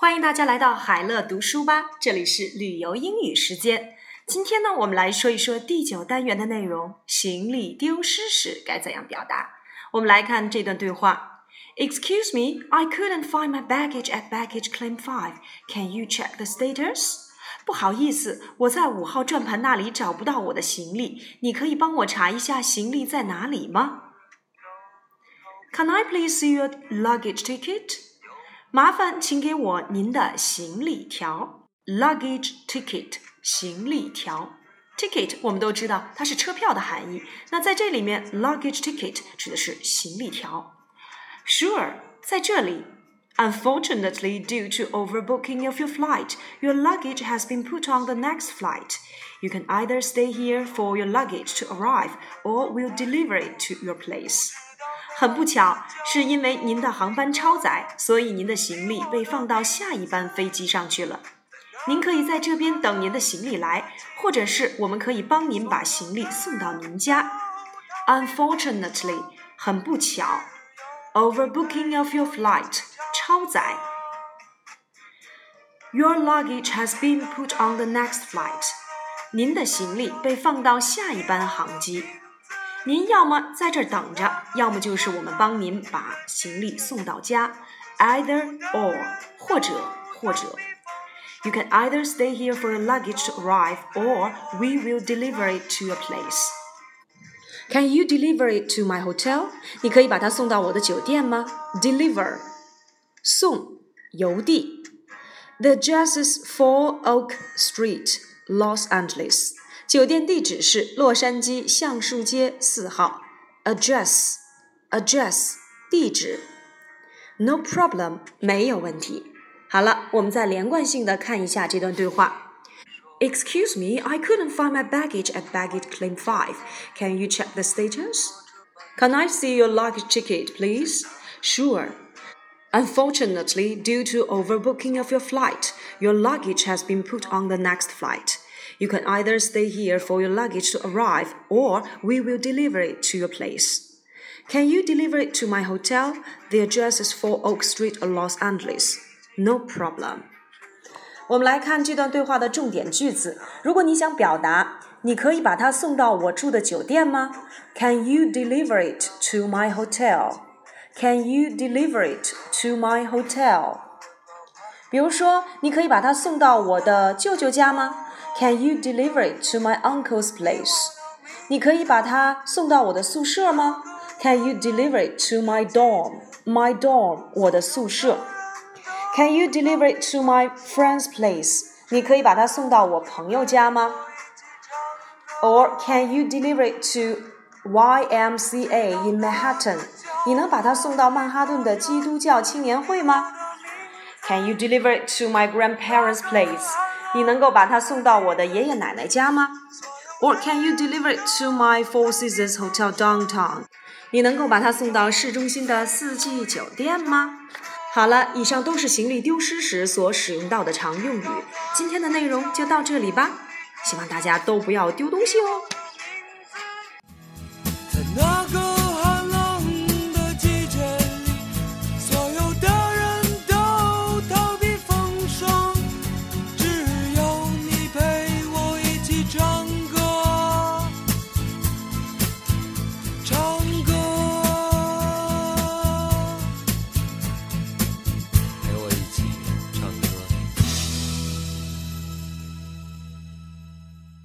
欢迎大家来到海乐读书吧，这里是旅游英语时间。今天呢，我们来说一说第九单元的内容：行李丢失时该怎样表达？我们来看这段对话：Excuse me, I couldn't find my baggage at baggage claim five. Can you check the status? 不好意思，我在五号转盘那里找不到我的行李，你可以帮我查一下行李在哪里吗？Can I please see your luggage ticket? 麻烦请给我您的行李条，luggage ticket，行李条，ticket 我们都知道它是车票的含义。那在这里面，luggage ticket 指的是行李条。Sure，在这里，Unfortunately, due to overbooking of your flight, your luggage has been put on the next flight. You can either stay here for your luggage to arrive, or we'll deliver it to your place. 很不巧，是因为您的航班超载，所以您的行李被放到下一班飞机上去了。您可以在这边等您的行李来，或者是我们可以帮您把行李送到您家。Unfortunately，很不巧，overbooking of your flight，超载。Your luggage has been put on the next flight，您的行李被放到下一班航机。 您要么在这儿等着，要么就是我们帮您把行李送到家，either or，或者或者。You can either stay here for your luggage to arrive, or we will deliver it to your place. Can you deliver it to my hotel? 你可以把它送到我的酒店吗？Deliver，送，邮递。The address is Four Oak Street, Los Angeles. 酒店地址是洛杉矶橡树街四号。Address，address，地址。No problem，没有问题。好了，我们再连贯性的看一下这段对话。Excuse me, I couldn't find my baggage at baggage claim five. Can you check the status? Can I see your luggage ticket, please? Sure. Unfortunately, due to overbooking of your flight, your luggage has been put on the next flight. You can either stay here for your luggage to arrive, or we will deliver it to your place. Can you deliver it to my hotel? The address is 4 Oak Street, Los Angeles. No problem. 我们来看这段对话的重点句子。如果你想表达，你可以把它送到我住的酒店吗？Can you deliver it to my hotel? Can you deliver it to my hotel? 比如说，你可以把它送到我的舅舅家吗？can you deliver it to my uncle's place? 你可以把它送到我的宿舍吗？Can you deliver it to my dorm? My dorm，我的宿舍。Can you deliver it to my friend's place? 你可以把它送到我朋友家吗？Or can you deliver it to YMCA in Manhattan? 你能把它送到曼哈顿的基督教青年会吗 ？Can you deliver it to my grandparents' place? 你能够把它送到我的爷爷奶奶家吗？Or can you deliver it to my Four Seasons Hotel downtown？你能够把它送到市中心的四季酒店吗？好了，以上都是行李丢失时所使用到的常用语。今天的内容就到这里吧，希望大家都不要丢东西哦。